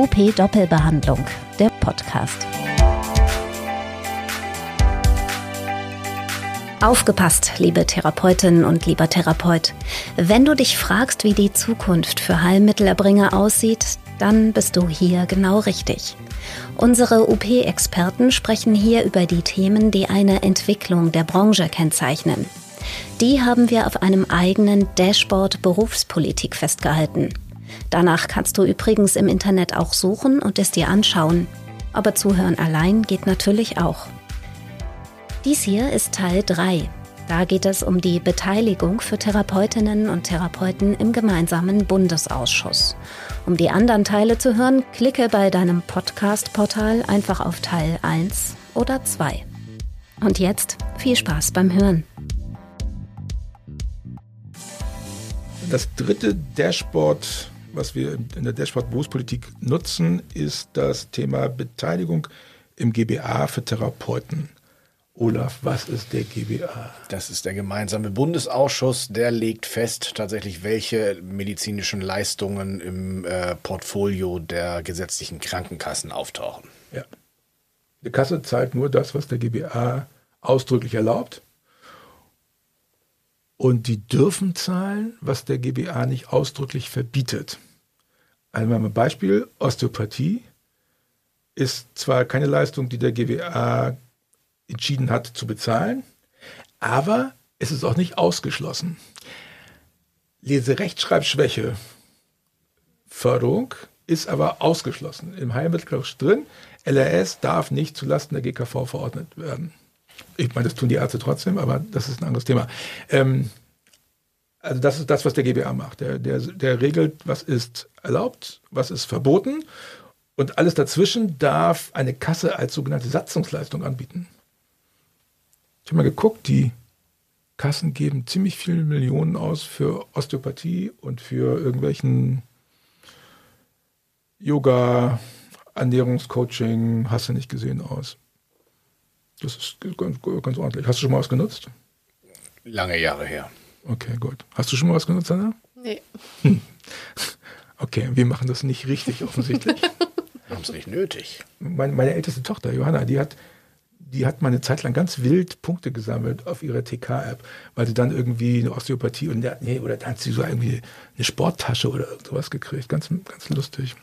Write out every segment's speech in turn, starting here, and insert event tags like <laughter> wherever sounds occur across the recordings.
UP Doppelbehandlung, der Podcast. Aufgepasst, liebe Therapeutin und lieber Therapeut. Wenn du dich fragst, wie die Zukunft für Heilmittelerbringer aussieht, dann bist du hier genau richtig. Unsere UP-Experten sprechen hier über die Themen, die eine Entwicklung der Branche kennzeichnen. Die haben wir auf einem eigenen Dashboard Berufspolitik festgehalten. Danach kannst du übrigens im Internet auch suchen und es dir anschauen. Aber zuhören allein geht natürlich auch. Dies hier ist Teil 3. Da geht es um die Beteiligung für Therapeutinnen und Therapeuten im gemeinsamen Bundesausschuss. Um die anderen Teile zu hören, klicke bei deinem Podcast-Portal einfach auf Teil 1 oder 2. Und jetzt viel Spaß beim Hören. Das dritte Dashboard was wir in der Dashboard Berufspolitik nutzen, ist das Thema Beteiligung im GBA für Therapeuten. Olaf, was ist der GBA? Das ist der gemeinsame Bundesausschuss, der legt fest tatsächlich, welche medizinischen Leistungen im äh, Portfolio der gesetzlichen Krankenkassen auftauchen. Ja. Die Kasse zahlt nur das, was der GBA ausdrücklich erlaubt. Und die dürfen zahlen, was der GBA nicht ausdrücklich verbietet. Also ein Beispiel, Osteopathie ist zwar keine Leistung, die der GBA entschieden hat zu bezahlen, aber es ist auch nicht ausgeschlossen. Leserechtschreibschwäche Förderung ist aber ausgeschlossen. Im Heilmittel drin, LRS darf nicht zulasten der GKV verordnet werden. Ich meine, das tun die Ärzte trotzdem, aber das ist ein anderes Thema. Ähm, also das ist das, was der GBA macht. Der, der, der regelt, was ist erlaubt, was ist verboten und alles dazwischen darf eine Kasse als sogenannte Satzungsleistung anbieten. Ich habe mal geguckt, die Kassen geben ziemlich viele Millionen aus für Osteopathie und für irgendwelchen Yoga, Ernährungscoaching, hast du nicht gesehen aus. Das ist ganz, ganz ordentlich. Hast du schon mal was genutzt? Lange Jahre her. Okay, gut. Hast du schon mal was genutzt, Anna? Nee. Hm. <laughs> Okay, wir machen das nicht richtig <laughs> offensichtlich. wir haben es nicht nötig. Meine, meine, älteste Tochter, Johanna, die hat, die hat mal eine Zeit lang ganz wild Punkte gesammelt auf ihrer TK-App, weil sie dann irgendwie eine Osteopathie und nee, oder dann hat sie so irgendwie eine Sporttasche oder sowas gekriegt. Ganz, ganz lustig.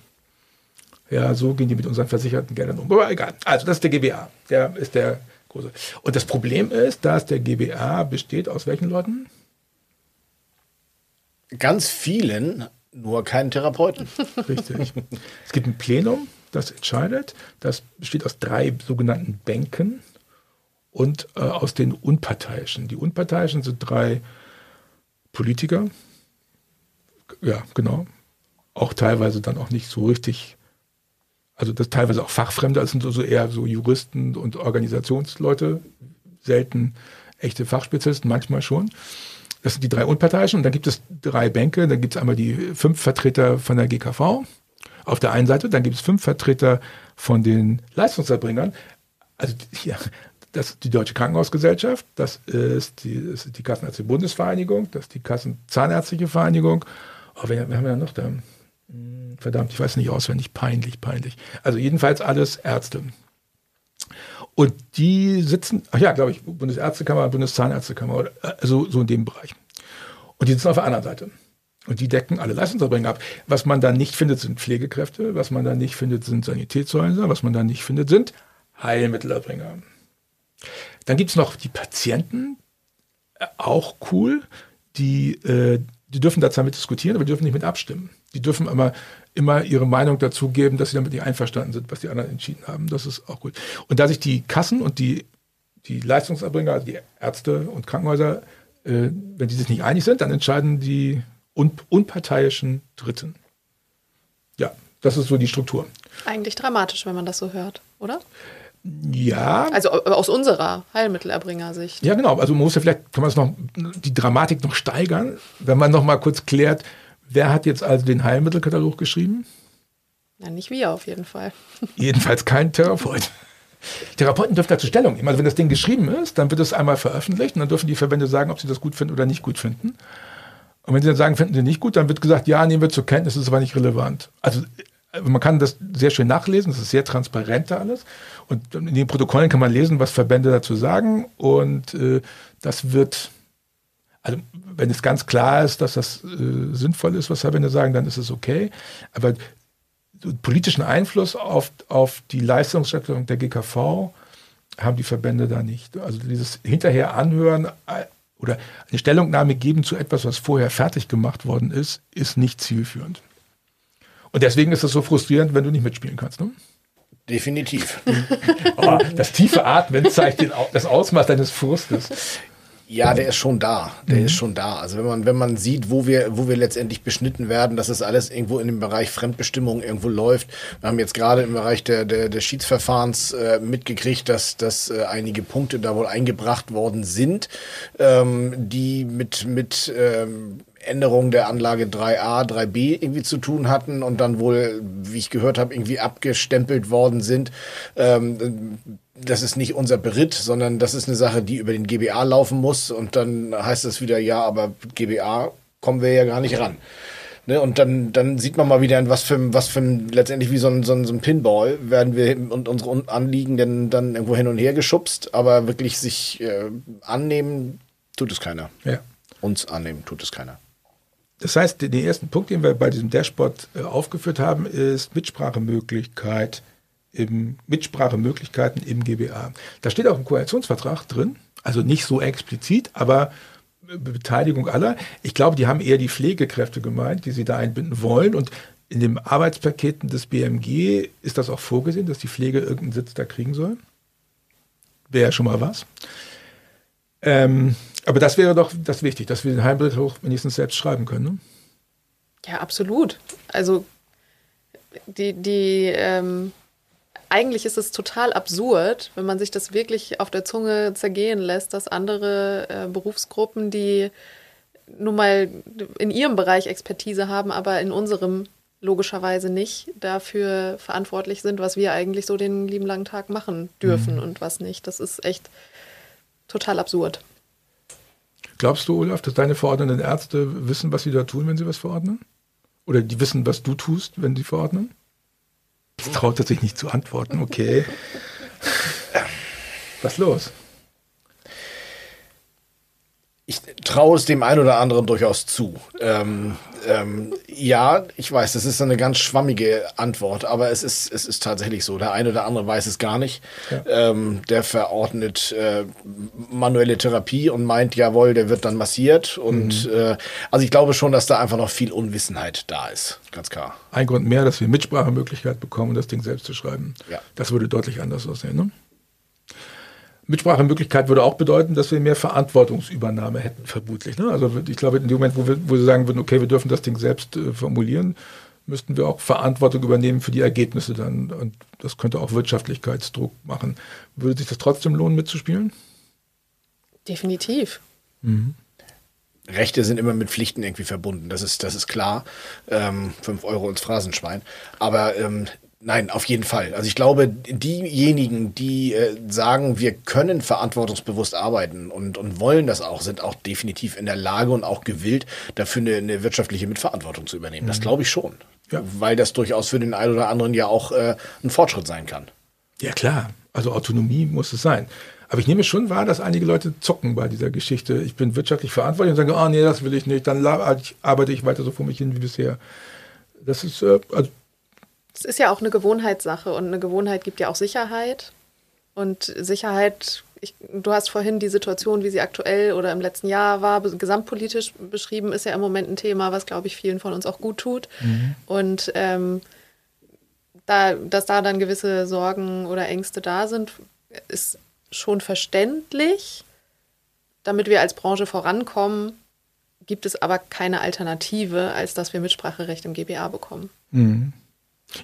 Ja, so gehen die mit unseren versicherten Geldern um. Aber egal. Also, das ist der GBA. Der ist der große. Und das Problem ist, dass der GBA besteht aus welchen Leuten? Ganz vielen, nur keinen Therapeuten. <laughs> Richtig. Es gibt ein Plenum, das entscheidet. Das besteht aus drei sogenannten Bänken und äh, aus den Unparteiischen. Die Unparteiischen sind drei Politiker. Ja, genau. Auch teilweise dann auch nicht so richtig also das teilweise auch Fachfremde, das sind so, eher so Juristen und Organisationsleute, selten echte Fachspezialisten, manchmal schon. Das sind die drei Unparteiischen und dann gibt es drei Bänke. Dann gibt es einmal die fünf Vertreter von der GKV auf der einen Seite, dann gibt es fünf Vertreter von den Leistungserbringern. Also hier, das ist die Deutsche Krankenhausgesellschaft, das ist die, das ist die Kassenärztliche Bundesvereinigung, das ist die Kassenzahnärztliche Vereinigung. Oh, wer, wer haben wir da noch da? Verdammt, ich weiß nicht auswendig, peinlich, peinlich. Also jedenfalls alles Ärzte. Und die sitzen, ach ja, glaube ich, Bundesärztekammer, Bundeszahnärztekammer, also so in dem Bereich. Und die sitzen auf der anderen Seite. Und die decken alle Leistungserbringer ab. Was man da nicht findet, sind Pflegekräfte. Was man da nicht findet, sind Sanitätshäuser. Was man da nicht findet, sind Heilmittelerbringer. Dann gibt es noch die Patienten, äh, auch cool. Die, äh, die dürfen da zwar mit diskutieren, aber die dürfen nicht mit abstimmen. Die dürfen aber immer ihre Meinung dazu geben, dass sie damit nicht einverstanden sind, was die anderen entschieden haben. Das ist auch gut. Und da sich die Kassen und die, die Leistungserbringer, also die Ärzte und Krankenhäuser, äh, wenn die sich nicht einig sind, dann entscheiden die un unparteiischen Dritten. Ja, das ist so die Struktur. Eigentlich dramatisch, wenn man das so hört, oder? Ja. Also aus unserer Heilmittelerbringer-Sicht. Ja, genau. Also man muss ja vielleicht, kann man es noch, die Dramatik noch steigern, wenn man noch mal kurz klärt, Wer hat jetzt also den Heilmittelkatalog geschrieben? Na, nicht wir auf jeden Fall. <laughs> Jedenfalls kein Therapeut. Therapeuten dürfen dazu Stellung nehmen. Also wenn das Ding geschrieben ist, dann wird es einmal veröffentlicht und dann dürfen die Verbände sagen, ob sie das gut finden oder nicht gut finden. Und wenn sie dann sagen, finden sie nicht gut, dann wird gesagt, ja, nehmen wir zur Kenntnis, ist aber nicht relevant. Also also man kann das sehr schön nachlesen, das ist sehr transparent da alles. Und in den Protokollen kann man lesen, was Verbände dazu sagen. Und äh, das wird, also wenn es ganz klar ist, dass das äh, sinnvoll ist, was Verbände sagen, dann ist es okay. Aber politischen Einfluss auf, auf die Leistungsstellung der GKV haben die Verbände da nicht. Also dieses hinterher anhören äh, oder eine Stellungnahme geben zu etwas, was vorher fertig gemacht worden ist, ist nicht zielführend. Und deswegen ist es so frustrierend, wenn du nicht mitspielen kannst. Ne? Definitiv. <laughs> oh, das tiefe Atmen zeigt den, das Ausmaß deines Furstes. Ja, der ist schon da. Der mhm. ist schon da. Also wenn man, wenn man sieht, wo wir, wo wir letztendlich beschnitten werden, dass es alles irgendwo in dem Bereich Fremdbestimmung irgendwo läuft. Wir haben jetzt gerade im Bereich der, der, des Schiedsverfahrens äh, mitgekriegt, dass, dass äh, einige Punkte da wohl eingebracht worden sind, ähm, die mit, mit ähm, Änderungen der Anlage 3a, 3b irgendwie zu tun hatten und dann wohl, wie ich gehört habe, irgendwie abgestempelt worden sind. Ähm, das ist nicht unser Beritt, sondern das ist eine Sache, die über den GBA laufen muss. Und dann heißt es wieder, ja, aber GBA kommen wir ja gar nicht ran. Ne, und dann, dann sieht man mal wieder, was für, was für letztendlich wie so ein, so ein, so ein Pinball werden wir und unsere Anliegen denn dann irgendwo hin und her geschubst, aber wirklich sich äh, annehmen, tut es keiner. Ja. Uns annehmen, tut es keiner. Das heißt, den ersten Punkt, den wir bei diesem Dashboard äh, aufgeführt haben, ist Mitsprachemöglichkeit im Mitsprachemöglichkeiten im GBA. Da steht auch im Koalitionsvertrag drin, also nicht so explizit, aber Beteiligung aller. Ich glaube, die haben eher die Pflegekräfte gemeint, die sie da einbinden wollen. Und in den Arbeitspaketen des BMG ist das auch vorgesehen, dass die Pflege irgendeinen Sitz da kriegen soll. Wäre ja schon mal was. Ähm, aber das wäre doch das wichtig, dass wir den Heimbericht auch wenigstens selbst schreiben können. Ne? Ja, absolut. Also die, die ähm, eigentlich ist es total absurd, wenn man sich das wirklich auf der Zunge zergehen lässt, dass andere äh, Berufsgruppen, die nun mal in ihrem Bereich Expertise haben, aber in unserem logischerweise nicht dafür verantwortlich sind, was wir eigentlich so den lieben langen Tag machen dürfen mhm. und was nicht. Das ist echt total absurd. Glaubst du, Olaf, dass deine verordnenden Ärzte wissen, was sie da tun, wenn sie was verordnen? Oder die wissen, was du tust, wenn sie verordnen? Das traut er sich nicht zu antworten, okay. <laughs> Was los? Ich traue es dem einen oder anderen durchaus zu. Ähm, ähm, ja, ich weiß, das ist eine ganz schwammige Antwort, aber es ist, es ist tatsächlich so. Der eine oder andere weiß es gar nicht. Ja. Ähm, der verordnet äh, manuelle Therapie und meint, jawohl, der wird dann massiert. Und mhm. äh, also ich glaube schon, dass da einfach noch viel Unwissenheit da ist. Ganz klar. Ein Grund mehr, dass wir Mitsprachemöglichkeit bekommen, das Ding selbst zu schreiben. Ja. Das würde deutlich anders aussehen. Ne? Mitsprachemöglichkeit würde auch bedeuten, dass wir mehr Verantwortungsübernahme hätten, vermutlich. Ne? Also ich glaube, in dem Moment, wo wir, wo sie sagen würden, okay, wir dürfen das Ding selbst äh, formulieren, müssten wir auch Verantwortung übernehmen für die Ergebnisse dann. Und das könnte auch Wirtschaftlichkeitsdruck machen. Würde sich das trotzdem lohnen, mitzuspielen? Definitiv. Mhm. Rechte sind immer mit Pflichten irgendwie verbunden, das ist, das ist klar. Ähm, fünf Euro ins Phrasenschwein. Aber ähm, Nein, auf jeden Fall. Also ich glaube, diejenigen, die äh, sagen, wir können verantwortungsbewusst arbeiten und, und wollen das auch, sind auch definitiv in der Lage und auch gewillt, dafür eine, eine wirtschaftliche Mitverantwortung zu übernehmen. Mhm. Das glaube ich schon. Ja. Weil das durchaus für den einen oder anderen ja auch äh, ein Fortschritt sein kann. Ja klar, also Autonomie muss es sein. Aber ich nehme schon wahr, dass einige Leute zocken bei dieser Geschichte. Ich bin wirtschaftlich verantwortlich und sagen, oh nee, das will ich nicht, dann arbeite ich weiter so vor mich hin wie bisher. Das ist, äh, also es ist ja auch eine Gewohnheitssache und eine Gewohnheit gibt ja auch Sicherheit. Und Sicherheit, ich, du hast vorhin die Situation, wie sie aktuell oder im letzten Jahr war, gesamtpolitisch beschrieben, ist ja im Moment ein Thema, was, glaube ich, vielen von uns auch gut tut. Mhm. Und ähm, da, dass da dann gewisse Sorgen oder Ängste da sind, ist schon verständlich. Damit wir als Branche vorankommen, gibt es aber keine Alternative, als dass wir Mitspracherecht im GBA bekommen. Mhm.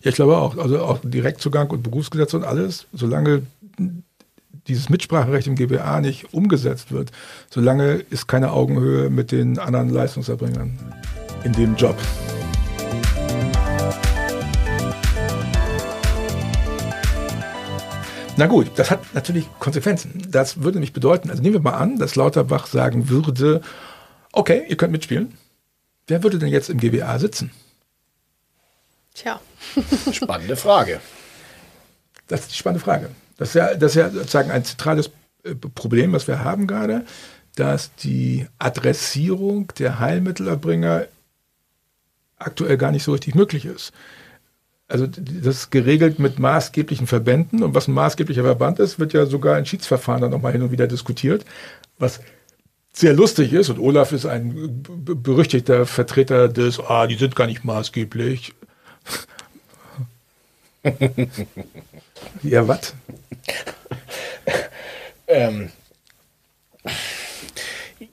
Ja, ich glaube auch. Also auch Direktzugang und Berufsgesetz und alles, solange dieses Mitspracherecht im GBA nicht umgesetzt wird, solange ist keine Augenhöhe mit den anderen Leistungserbringern in dem Job. Na gut, das hat natürlich Konsequenzen. Das würde nämlich bedeuten, also nehmen wir mal an, dass Lauterbach sagen würde, okay, ihr könnt mitspielen. Wer würde denn jetzt im GBA sitzen? Tja. <laughs> Spannende Frage. Das ist die spannende Frage. Das ist ja, das ist ja sozusagen ein zentrales äh, Problem, was wir haben gerade, dass die Adressierung der Heilmittelerbringer aktuell gar nicht so richtig möglich ist. Also das ist geregelt mit maßgeblichen Verbänden und was ein maßgeblicher Verband ist, wird ja sogar in Schiedsverfahren dann nochmal hin und wieder diskutiert, was sehr lustig ist und Olaf ist ein berüchtigter Vertreter des, ah, die sind gar nicht maßgeblich. <laughs> ja, was? ähm,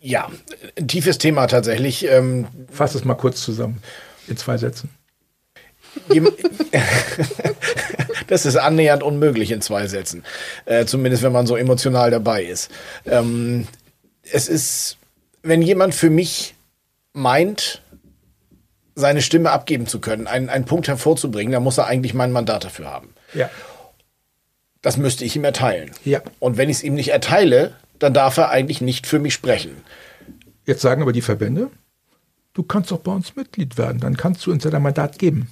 ja, ein tiefes Thema tatsächlich. Ähm, Fass es mal kurz zusammen in zwei Sätzen. <laughs> das ist annähernd unmöglich in zwei Sätzen. Äh, zumindest wenn man so emotional dabei ist. Ähm, es ist, wenn jemand für mich meint, seine Stimme abgeben zu können, einen, einen Punkt hervorzubringen, dann muss er eigentlich mein Mandat dafür haben. Ja. Das müsste ich ihm erteilen. Ja. Und wenn ich es ihm nicht erteile, dann darf er eigentlich nicht für mich sprechen. Jetzt sagen aber die Verbände, du kannst doch bei uns Mitglied werden, dann kannst du uns ja dein Mandat geben.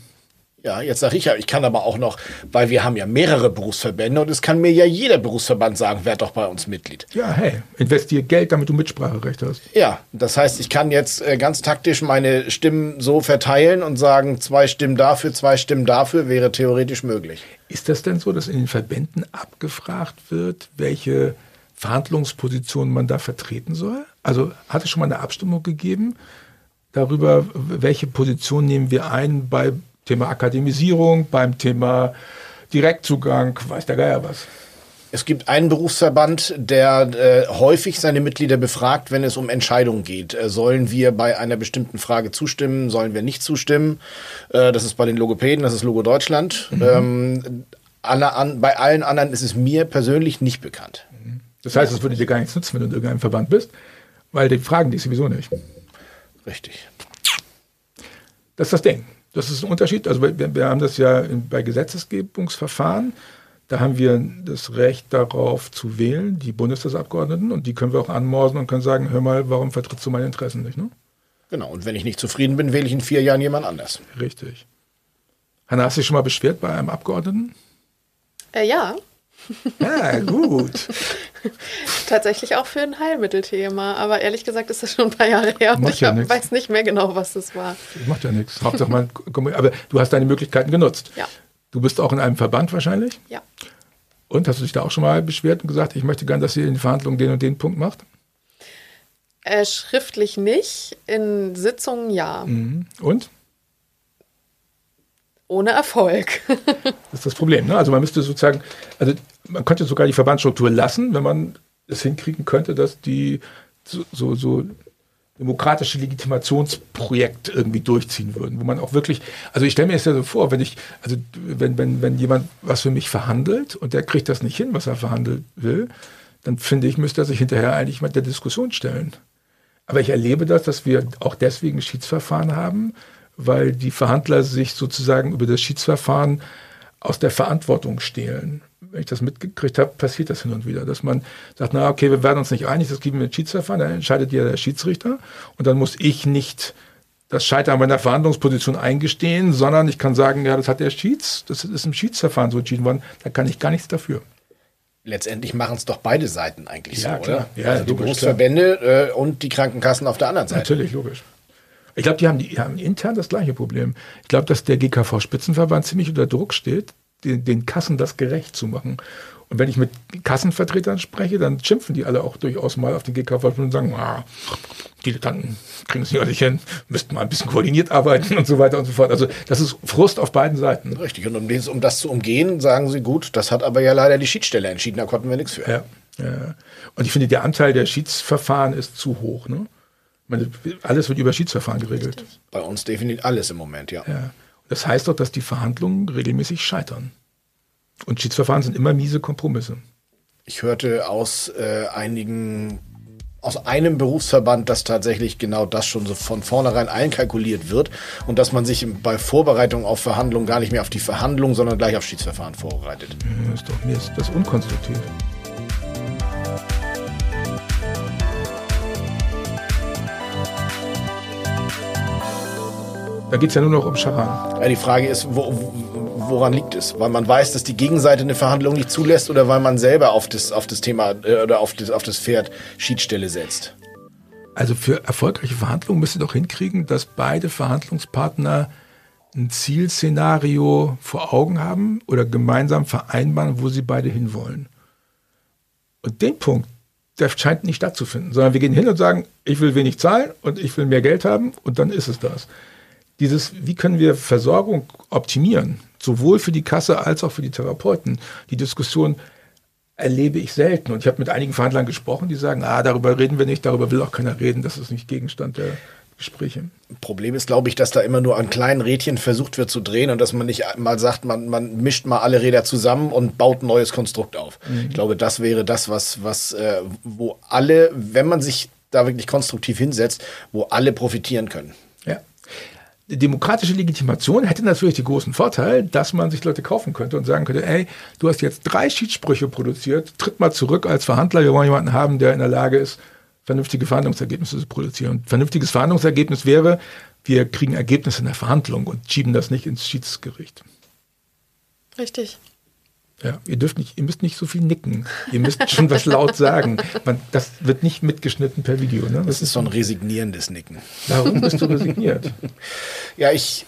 Ja, jetzt sage ich ja, ich kann aber auch noch, weil wir haben ja mehrere Berufsverbände und es kann mir ja jeder Berufsverband sagen, wer doch bei uns Mitglied. Ja, hey, investier Geld, damit du Mitspracherecht hast. Ja, das heißt, ich kann jetzt äh, ganz taktisch meine Stimmen so verteilen und sagen, zwei Stimmen dafür, zwei Stimmen dafür, wäre theoretisch möglich. Ist das denn so, dass in den Verbänden abgefragt wird, welche Verhandlungspositionen man da vertreten soll? Also hat es schon mal eine Abstimmung gegeben darüber, welche Position nehmen wir ein bei Thema Akademisierung, beim Thema Direktzugang, weiß der Geier was. Es gibt einen Berufsverband, der äh, häufig seine Mitglieder befragt, wenn es um Entscheidungen geht. Äh, sollen wir bei einer bestimmten Frage zustimmen? Sollen wir nicht zustimmen? Äh, das ist bei den Logopäden, das ist Logo Deutschland. Mhm. Ähm, alle, an, bei allen anderen ist es mir persönlich nicht bekannt. Das heißt, es würde dir gar nichts nutzen, wenn du in irgendeinem Verband bist, weil die fragen dich sowieso nicht. Richtig. Das ist das Ding. Das ist ein Unterschied. Also wir, wir haben das ja bei Gesetzesgebungsverfahren. Da haben wir das Recht darauf zu wählen, die Bundestagsabgeordneten, und die können wir auch anmorsen und können sagen, hör mal, warum vertrittst du meine Interessen nicht? Ne? Genau, und wenn ich nicht zufrieden bin, wähle ich in vier Jahren jemand anders. Richtig. Hanna, hast du dich schon mal beschwert bei einem Abgeordneten? Äh, ja. Ja, gut. <laughs> Tatsächlich auch für ein Heilmittelthema, aber ehrlich gesagt ist das schon ein paar Jahre her und ich ja hab, weiß nicht mehr genau, was das war. Macht ja nichts. Hauptsache mal, aber du hast deine Möglichkeiten genutzt. Ja. Du bist auch in einem Verband wahrscheinlich? Ja. Und hast du dich da auch schon mal beschwert und gesagt, ich möchte gern, dass ihr in den Verhandlungen den und den Punkt macht? Äh, schriftlich nicht, in Sitzungen ja. Mhm. Und? Ohne Erfolg. das ist das Problem. Ne? Also man müsste sozusagen, also man könnte sogar die Verbandsstruktur lassen, wenn man es hinkriegen könnte, dass die so, so, so demokratische Legitimationsprojekt irgendwie durchziehen würden, wo man auch wirklich, also ich stelle mir das ja so vor, wenn ich, also wenn, wenn, wenn jemand was für mich verhandelt und der kriegt das nicht hin, was er verhandeln will, dann finde ich, müsste er sich hinterher eigentlich mal der Diskussion stellen. Aber ich erlebe das, dass wir auch deswegen Schiedsverfahren haben, weil die Verhandler sich sozusagen über das Schiedsverfahren aus der Verantwortung stehlen wenn ich das mitgekriegt habe, passiert das hin und wieder, dass man sagt, na okay, wir werden uns nicht einig, das geben wir ein Schiedsverfahren, dann entscheidet ja der Schiedsrichter und dann muss ich nicht das Scheitern meiner Verhandlungsposition eingestehen, sondern ich kann sagen, ja, das hat der Schieds, das ist im Schiedsverfahren so entschieden worden, da kann ich gar nichts dafür. Letztendlich machen es doch beide Seiten eigentlich ja, so, klar. oder? Ja, also die Berufsverbände äh, und die Krankenkassen auf der anderen Seite. Natürlich, logisch. Ich glaube, die haben, die haben intern das gleiche Problem. Ich glaube, dass der GKV-Spitzenverband ziemlich unter Druck steht, den, den Kassen das gerecht zu machen. Und wenn ich mit Kassenvertretern spreche, dann schimpfen die alle auch durchaus mal auf den GKV und sagen, ah, Dilettanten kriegen es nicht hin, müssten mal ein bisschen koordiniert arbeiten und so weiter und so fort. Also das ist Frust auf beiden Seiten. Richtig, und um, um das zu umgehen, sagen sie, gut, das hat aber ja leider die Schiedsstelle entschieden, da konnten wir nichts für. Ja, ja. Und ich finde, der Anteil der Schiedsverfahren ist zu hoch. Ne? Meine, alles wird über Schiedsverfahren geregelt. Bei uns definitiv alles im Moment, ja. ja. Das heißt doch, dass die Verhandlungen regelmäßig scheitern. Und Schiedsverfahren sind immer miese Kompromisse. Ich hörte aus äh, einigen, aus einem Berufsverband, dass tatsächlich genau das schon so von vornherein einkalkuliert wird und dass man sich bei Vorbereitung auf Verhandlungen gar nicht mehr auf die Verhandlungen, sondern gleich auf Schiedsverfahren vorbereitet. Ja, ist doch, mir ist das unkonstruktiv. Da geht es ja nur noch um Scharan. Ja, die Frage ist, wo, woran liegt es? Weil man weiß, dass die Gegenseite eine Verhandlung nicht zulässt oder weil man selber auf das, auf das Thema äh, oder auf das, auf das Pferd Schiedsstelle setzt? Also für erfolgreiche Verhandlungen müsst ihr doch hinkriegen, dass beide Verhandlungspartner ein Zielszenario vor Augen haben oder gemeinsam vereinbaren, wo sie beide hinwollen. Und den Punkt, der scheint nicht stattzufinden, sondern wir gehen hin und sagen, ich will wenig zahlen und ich will mehr Geld haben und dann ist es das. Dieses, wie können wir Versorgung optimieren, sowohl für die Kasse als auch für die Therapeuten, die Diskussion erlebe ich selten. Und ich habe mit einigen Verhandlern gesprochen, die sagen, ah, darüber reden wir nicht, darüber will auch keiner reden, das ist nicht Gegenstand der Gespräche. Problem ist, glaube ich, dass da immer nur an kleinen Rädchen versucht wird zu drehen und dass man nicht mal sagt, man, man mischt mal alle Räder zusammen und baut ein neues Konstrukt auf. Mhm. Ich glaube, das wäre das, was, was, äh, wo alle, wenn man sich da wirklich konstruktiv hinsetzt, wo alle profitieren können. Ja. Demokratische Legitimation hätte natürlich den großen Vorteil, dass man sich Leute kaufen könnte und sagen könnte, ey, du hast jetzt drei Schiedssprüche produziert, tritt mal zurück als Verhandler, wir wollen jemanden haben, der in der Lage ist, vernünftige Verhandlungsergebnisse zu produzieren. Und vernünftiges Verhandlungsergebnis wäre, wir kriegen Ergebnisse in der Verhandlung und schieben das nicht ins Schiedsgericht. Richtig. Ja, ihr dürft nicht, ihr müsst nicht so viel nicken. Ihr müsst schon was <laughs> laut sagen. Man, das wird nicht mitgeschnitten per Video. Ne? Das, das ist so ein resignierendes Nicken. Warum bist du resigniert? ja, ich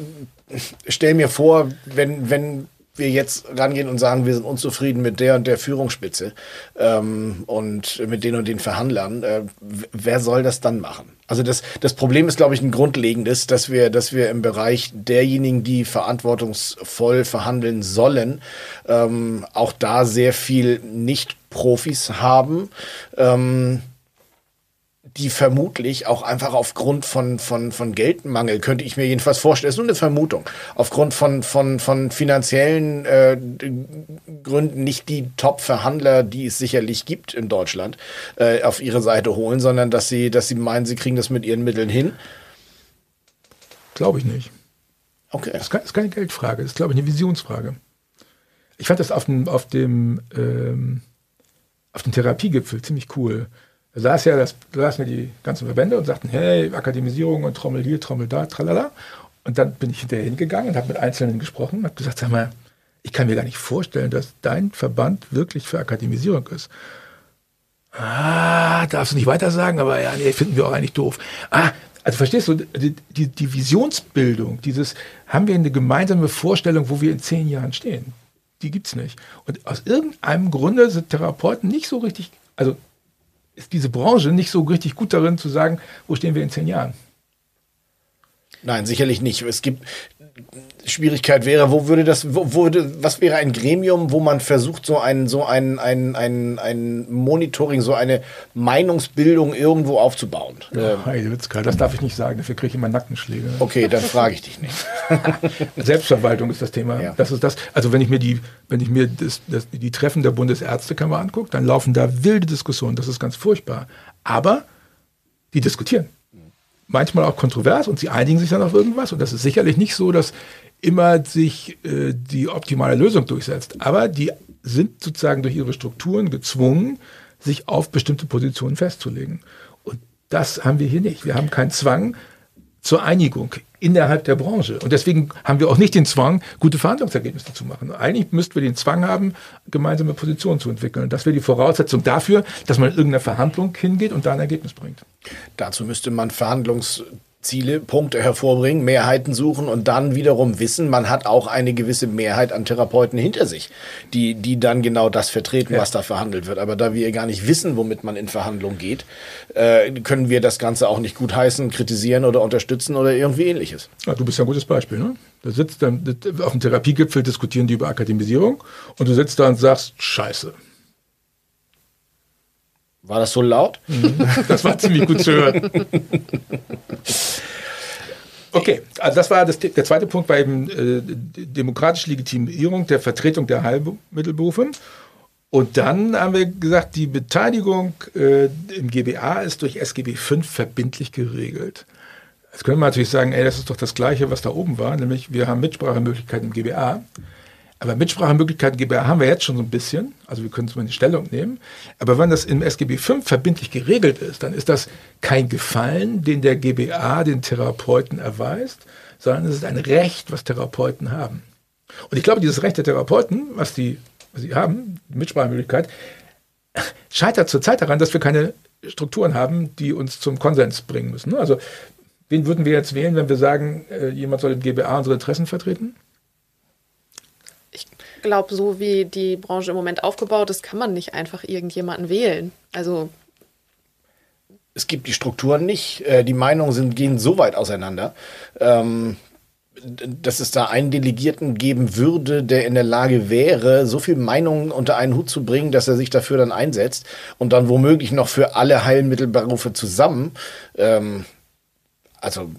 stelle mir vor, wenn, wenn wir jetzt rangehen und sagen, wir sind unzufrieden mit der und der Führungsspitze ähm, und mit den und den Verhandlern, äh, wer soll das dann machen? Also das, das Problem ist, glaube ich, ein grundlegendes, dass wir, dass wir im Bereich derjenigen, die verantwortungsvoll verhandeln sollen, ähm, auch da sehr viel Nicht-Profis haben. Ähm, die vermutlich auch einfach aufgrund von, von, von Geldmangel, könnte ich mir jedenfalls vorstellen, ist nur eine Vermutung, aufgrund von, von, von finanziellen äh, Gründen nicht die Top-Verhandler, die es sicherlich gibt in Deutschland, äh, auf ihre Seite holen, sondern dass sie, dass sie meinen, sie kriegen das mit ihren Mitteln hin. Glaube ich nicht. Okay. Das ist keine Geldfrage, das ist, glaube ich, eine Visionsfrage. Ich fand das auf dem, auf dem, ähm, auf dem Therapiegipfel ziemlich cool da saß ja das, da saßen ja die ganzen Verbände und sagten, hey, Akademisierung und Trommel hier, Trommel da, tralala. Und dann bin ich hinterher hingegangen und habe mit Einzelnen gesprochen und habe gesagt, sag mal, ich kann mir gar nicht vorstellen, dass dein Verband wirklich für Akademisierung ist. Ah, darfst du nicht weiter sagen, aber ja, nee, finden wir auch eigentlich doof. Ah, also verstehst du, die, die, die Visionsbildung, dieses, haben wir eine gemeinsame Vorstellung, wo wir in zehn Jahren stehen? Die gibt es nicht. Und aus irgendeinem Grunde sind Therapeuten nicht so richtig, also ist diese Branche nicht so richtig gut darin zu sagen, wo stehen wir in zehn Jahren. Nein, sicherlich nicht. Es gibt Schwierigkeit wäre, wo würde das, wo würde, was wäre ein Gremium, wo man versucht, so ein, so ein, ein, ein, ein Monitoring, so eine Meinungsbildung irgendwo aufzubauen? Ja, ähm, das darf ich nicht sagen, dafür kriege ich immer Nackenschläge. Okay, dann frage ich dich nicht. <laughs> Selbstverwaltung ist das Thema. Ja. Das ist das, also wenn ich mir die, wenn ich mir das, das, die Treffen der Bundesärztekammer angucke, dann laufen da wilde Diskussionen, das ist ganz furchtbar. Aber die diskutieren manchmal auch kontrovers und sie einigen sich dann auf irgendwas. Und das ist sicherlich nicht so, dass immer sich äh, die optimale Lösung durchsetzt. Aber die sind sozusagen durch ihre Strukturen gezwungen, sich auf bestimmte Positionen festzulegen. Und das haben wir hier nicht. Wir haben keinen Zwang zur Einigung innerhalb der Branche. Und deswegen haben wir auch nicht den Zwang, gute Verhandlungsergebnisse zu machen. Eigentlich müssten wir den Zwang haben, gemeinsame Positionen zu entwickeln. Und das wäre die Voraussetzung dafür, dass man in irgendeiner Verhandlung hingeht und da ein Ergebnis bringt. Dazu müsste man Verhandlungs Ziele, Punkte hervorbringen, Mehrheiten suchen und dann wiederum wissen, man hat auch eine gewisse Mehrheit an Therapeuten hinter sich, die, die dann genau das vertreten, ja. was da verhandelt wird. Aber da wir gar nicht wissen, womit man in Verhandlungen geht, äh, können wir das Ganze auch nicht gutheißen, kritisieren oder unterstützen oder irgendwie ähnliches. Ja, du bist ja ein gutes Beispiel. Ne? Da sitzt dann auf dem Therapiegipfel diskutieren die über Akademisierung und du sitzt da und sagst, scheiße, war das so laut? Das war ziemlich gut zu hören. Okay, also das war das, der zweite Punkt bei äh, demokratische Legitimierung der Vertretung der Heilmittelberufe. Und dann haben wir gesagt, die Beteiligung äh, im GBA ist durch SGB V verbindlich geregelt. Jetzt können wir natürlich sagen, ey, das ist doch das Gleiche, was da oben war, nämlich wir haben Mitsprachemöglichkeiten im GBA. Aber Mitsprachemöglichkeiten GBA haben wir jetzt schon so ein bisschen, also wir können zumindest Stellung nehmen. Aber wenn das im SGB V verbindlich geregelt ist, dann ist das kein Gefallen, den der GBA den Therapeuten erweist, sondern es ist ein Recht, was Therapeuten haben. Und ich glaube, dieses Recht der Therapeuten, was, die, was sie haben, die Mitsprachemöglichkeit, scheitert zurzeit daran, dass wir keine Strukturen haben, die uns zum Konsens bringen müssen. Also, wen würden wir jetzt wählen, wenn wir sagen, äh, jemand soll im GBA unsere Interessen vertreten? Ich glaube, so wie die Branche im Moment aufgebaut ist, kann man nicht einfach irgendjemanden wählen. Also es gibt die Strukturen nicht. Äh, die Meinungen sind, gehen so weit auseinander, ähm, dass es da einen Delegierten geben würde, der in der Lage wäre, so viel Meinungen unter einen Hut zu bringen, dass er sich dafür dann einsetzt und dann womöglich noch für alle Heilmittelberufe zusammen. Ähm, also.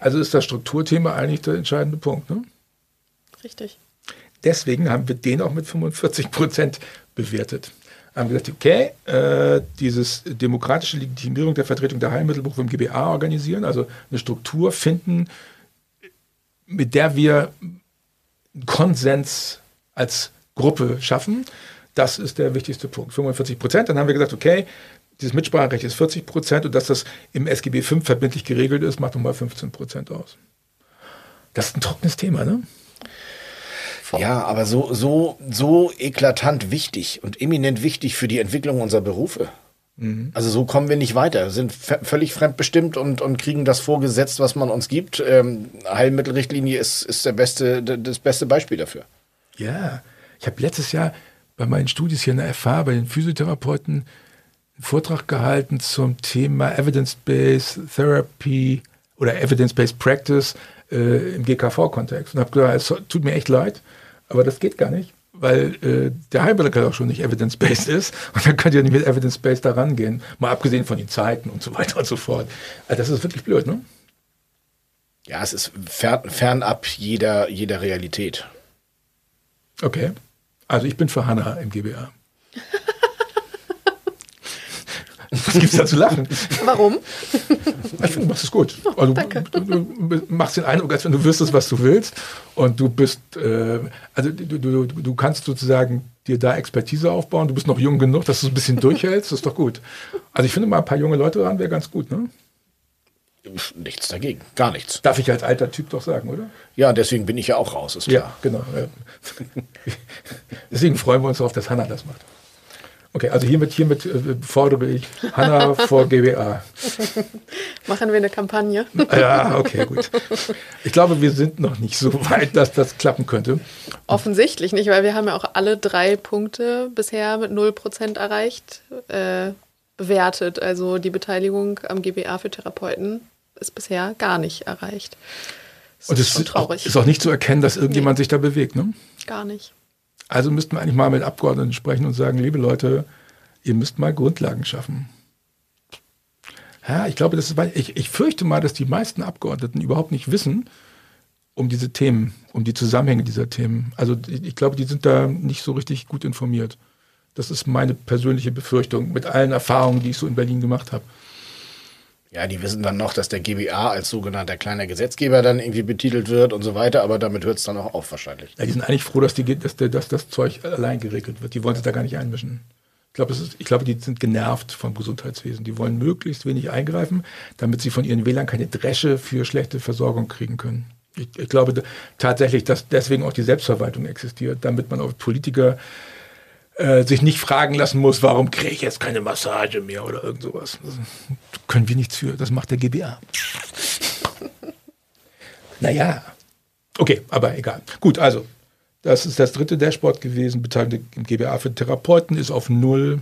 Also ist das Strukturthema eigentlich der entscheidende Punkt, ne? Richtig. Deswegen haben wir den auch mit 45 Prozent bewertet haben gesagt, okay, äh, dieses demokratische Legitimierung der Vertretung der Heilmittelberufe im GBA organisieren, also eine Struktur finden, mit der wir Konsens als Gruppe schaffen. Das ist der wichtigste Punkt. 45 Prozent. Dann haben wir gesagt, okay, dieses Mitspracherecht ist 40 Prozent und dass das im SGB V verbindlich geregelt ist, macht nochmal 15 Prozent aus. Das ist ein trockenes Thema, ne? Ja, aber so, so, so eklatant wichtig und eminent wichtig für die Entwicklung unserer Berufe. Mhm. Also so kommen wir nicht weiter, sind völlig fremdbestimmt und, und kriegen das vorgesetzt, was man uns gibt. Ähm, Heilmittelrichtlinie ist, ist der beste, das beste Beispiel dafür. Ja, ich habe letztes Jahr bei meinen Studies hier in der FH, bei den Physiotherapeuten, einen Vortrag gehalten zum Thema Evidence-Based Therapy oder Evidence-Based Practice äh, im GKV-Kontext und habe gesagt, es tut mir echt leid, aber das geht gar nicht, weil äh, der Heilmittel auch schon nicht evidence-based ist und dann könnt ihr nicht mit evidence-based da rangehen. Mal abgesehen von den Zeiten und so weiter und so fort. Also das ist wirklich blöd, ne? Ja, es ist fern, fernab jeder, jeder Realität. Okay. Also ich bin für Hanna im GBA. Was gibt's da zu lachen? Warum? Ich finde, du machst es gut. Also, Danke. Du, du, machst den Eindruck, als wenn du wüsstest, was du willst. Und du bist, äh, also du, du, du kannst sozusagen dir da Expertise aufbauen. Du bist noch jung genug, dass du es ein bisschen durchhältst. Das ist doch gut. Also ich finde mal ein paar junge Leute dran wäre ganz gut, ne? Nichts dagegen, gar nichts. Darf ich als alter Typ doch sagen, oder? Ja, deswegen bin ich ja auch raus, ist klar. Ja, genau. Ja. <laughs> deswegen freuen wir uns darauf, dass Hannah das macht. Okay, also hiermit, hiermit äh, fordere ich Hanna <laughs> vor GBA. <laughs> Machen wir eine Kampagne? Ja, okay, gut. Ich glaube, wir sind noch nicht so weit, dass das klappen könnte. Offensichtlich nicht, weil wir haben ja auch alle drei Punkte bisher mit 0% erreicht, äh, bewertet. Also die Beteiligung am GBA für Therapeuten ist bisher gar nicht erreicht. Das Und es ist, ist auch nicht zu erkennen, dass irgendjemand nee. sich da bewegt, ne? Gar nicht. Also müssten wir eigentlich mal mit Abgeordneten sprechen und sagen, liebe Leute, ihr müsst mal Grundlagen schaffen. Ja, ich glaube, das ist, ich, ich fürchte mal, dass die meisten Abgeordneten überhaupt nicht wissen um diese Themen, um die Zusammenhänge dieser Themen. Also ich glaube, die sind da nicht so richtig gut informiert. Das ist meine persönliche Befürchtung mit allen Erfahrungen, die ich so in Berlin gemacht habe. Ja, die wissen dann noch, dass der GBA als sogenannter kleiner Gesetzgeber dann irgendwie betitelt wird und so weiter, aber damit hört es dann auch auf wahrscheinlich. Ja, die sind eigentlich froh, dass, die, dass, dass das Zeug allein geregelt wird. Die wollen sich da gar nicht einmischen. Ich glaube, ich glaube, die sind genervt vom Gesundheitswesen. Die wollen möglichst wenig eingreifen, damit sie von ihren Wählern keine Dresche für schlechte Versorgung kriegen können. Ich, ich glaube tatsächlich, dass deswegen auch die Selbstverwaltung existiert, damit man auf Politiker äh, sich nicht fragen lassen muss, warum kriege ich jetzt keine Massage mehr oder irgend sowas. Das können wir nichts für, das macht der GBA. <laughs> naja, okay, aber egal. Gut, also, das ist das dritte Dashboard gewesen. Beteiligung im GBA für Therapeuten ist auf Null.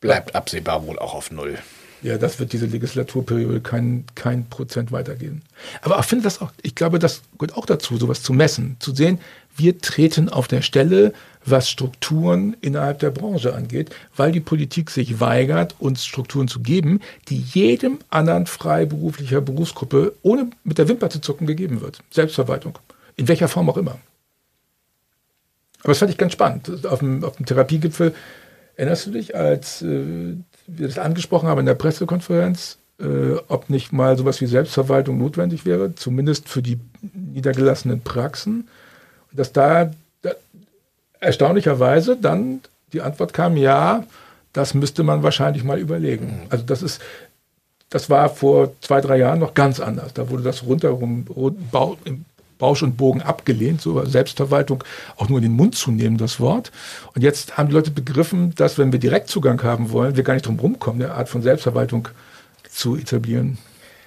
Bleibt absehbar wohl auch auf Null. Ja, das wird diese Legislaturperiode kein, kein Prozent weitergehen. Aber ich finde das auch, ich glaube, das gehört auch dazu, sowas zu messen, zu sehen, wir treten auf der Stelle, was Strukturen innerhalb der Branche angeht, weil die Politik sich weigert, uns Strukturen zu geben, die jedem anderen freiberuflicher Berufsgruppe ohne mit der Wimper zu zucken gegeben wird. Selbstverwaltung. In welcher Form auch immer. Aber das fand ich ganz spannend. Auf dem, auf dem Therapiegipfel erinnerst du dich, als äh, wir das angesprochen haben in der Pressekonferenz, äh, ob nicht mal sowas wie Selbstverwaltung notwendig wäre, zumindest für die niedergelassenen Praxen dass da, da erstaunlicherweise dann die Antwort kam, ja, das müsste man wahrscheinlich mal überlegen. Mhm. Also das ist das war vor zwei, drei Jahren noch ganz anders. Da wurde das rundherum im Bausch und Bogen abgelehnt, so Selbstverwaltung auch nur in den Mund zu nehmen, das Wort. Und jetzt haben die Leute begriffen, dass wenn wir Direktzugang haben wollen, wir gar nicht drum rumkommen, eine Art von Selbstverwaltung zu etablieren.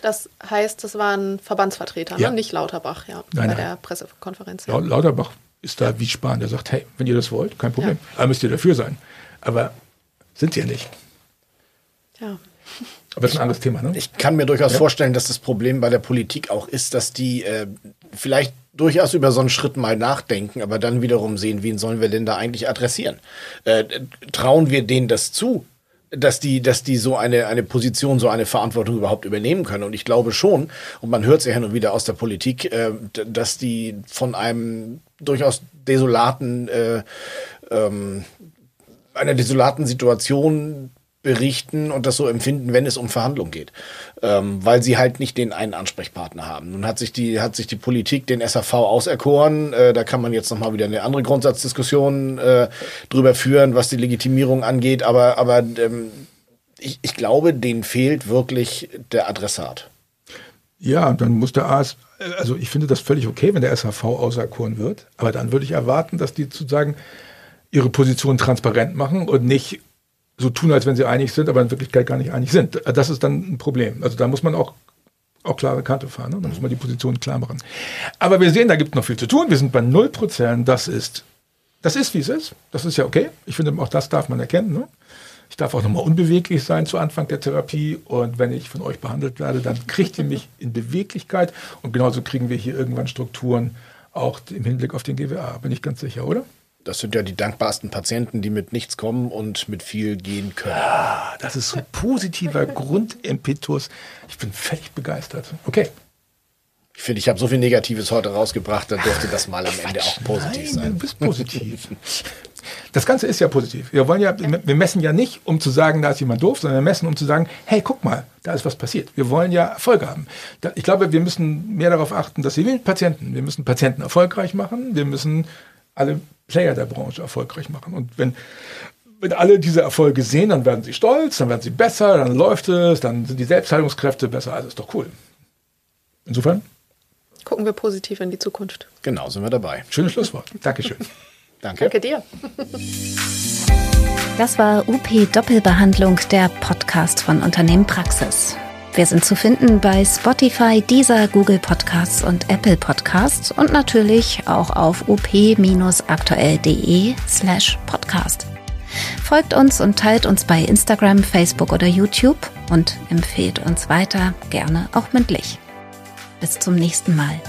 Das heißt, das waren Verbandsvertreter, ne? ja. ne? nicht Lauterbach, ja, nein, bei nein. der Pressekonferenz. Ja. Lauterbach ist da wie Spahn, der sagt, hey, wenn ihr das wollt, kein Problem, ja. aber müsst ihr dafür sein. Aber sind sie ja nicht. Ja. Ist ein anderes Thema, ne? Ich kann mir durchaus ja. vorstellen, dass das Problem bei der Politik auch ist, dass die äh, vielleicht durchaus über so einen Schritt mal nachdenken, aber dann wiederum sehen, wen sollen wir denn da eigentlich adressieren? Äh, trauen wir denen das zu, dass die, dass die so eine, eine Position, so eine Verantwortung überhaupt übernehmen können. Und ich glaube schon, und man hört es ja hin und wieder aus der Politik, äh, dass die von einem durchaus desolaten, äh, ähm, einer desolaten Situation berichten und das so empfinden, wenn es um Verhandlungen geht, ähm, weil sie halt nicht den einen Ansprechpartner haben. Nun hat sich die hat sich die Politik den SAV auserkoren. Äh, da kann man jetzt noch mal wieder eine andere Grundsatzdiskussion äh, drüber führen, was die Legitimierung angeht. Aber aber ähm, ich, ich glaube, denen fehlt wirklich der Adressat. Ja, dann muss der AS, also ich finde das völlig okay, wenn der SAV auserkoren wird, aber dann würde ich erwarten, dass die sozusagen ihre Position transparent machen und nicht so tun, als wenn sie einig sind, aber in Wirklichkeit gar nicht einig sind. Das ist dann ein Problem. Also da muss man auch, auch klare Kante fahren. Ne? Da muss man die Position klar machen. Aber wir sehen, da gibt es noch viel zu tun. Wir sind bei 0%. Das ist, das ist, wie es ist. Das ist ja okay. Ich finde, auch das darf man erkennen. Ne? Ich darf auch nochmal unbeweglich sein zu Anfang der Therapie. Und wenn ich von euch behandelt werde, dann kriegt ihr mich in Beweglichkeit. Und genauso kriegen wir hier irgendwann Strukturen, auch im Hinblick auf den GWA. Bin ich ganz sicher, oder? Das sind ja die dankbarsten Patienten, die mit nichts kommen und mit viel gehen können. Ja, das ist so ein positiver <laughs> Grundimpetus. Ich bin völlig begeistert. Okay. Ich finde, ich habe so viel Negatives heute rausgebracht, da dürfte das mal am Ende auch positiv Nein, sein. Du bist positiv. Das Ganze ist ja positiv. Wir wollen ja, wir messen ja nicht, um zu sagen, da ist jemand doof, sondern wir messen, um zu sagen, hey, guck mal, da ist was passiert. Wir wollen ja Erfolge haben. Ich glaube, wir müssen mehr darauf achten, dass wir Patienten, wir müssen Patienten erfolgreich machen, wir müssen alle Player der Branche erfolgreich machen. Und wenn, wenn alle diese Erfolge sehen, dann werden sie stolz, dann werden sie besser, dann läuft es, dann sind die Selbstheilungskräfte besser. Also ist doch cool. Insofern. Gucken wir positiv in die Zukunft. Genau, sind wir dabei. Schönes Schlusswort. Dankeschön. <laughs> Danke. Danke dir. Das war UP Doppelbehandlung, der Podcast von Unternehmen Praxis. Wir sind zu finden bei Spotify, Deezer, Google Podcasts und Apple Podcasts und natürlich auch auf up-aktuell.de slash podcast. Folgt uns und teilt uns bei Instagram, Facebook oder YouTube und empfehlt uns weiter, gerne auch mündlich. Bis zum nächsten Mal.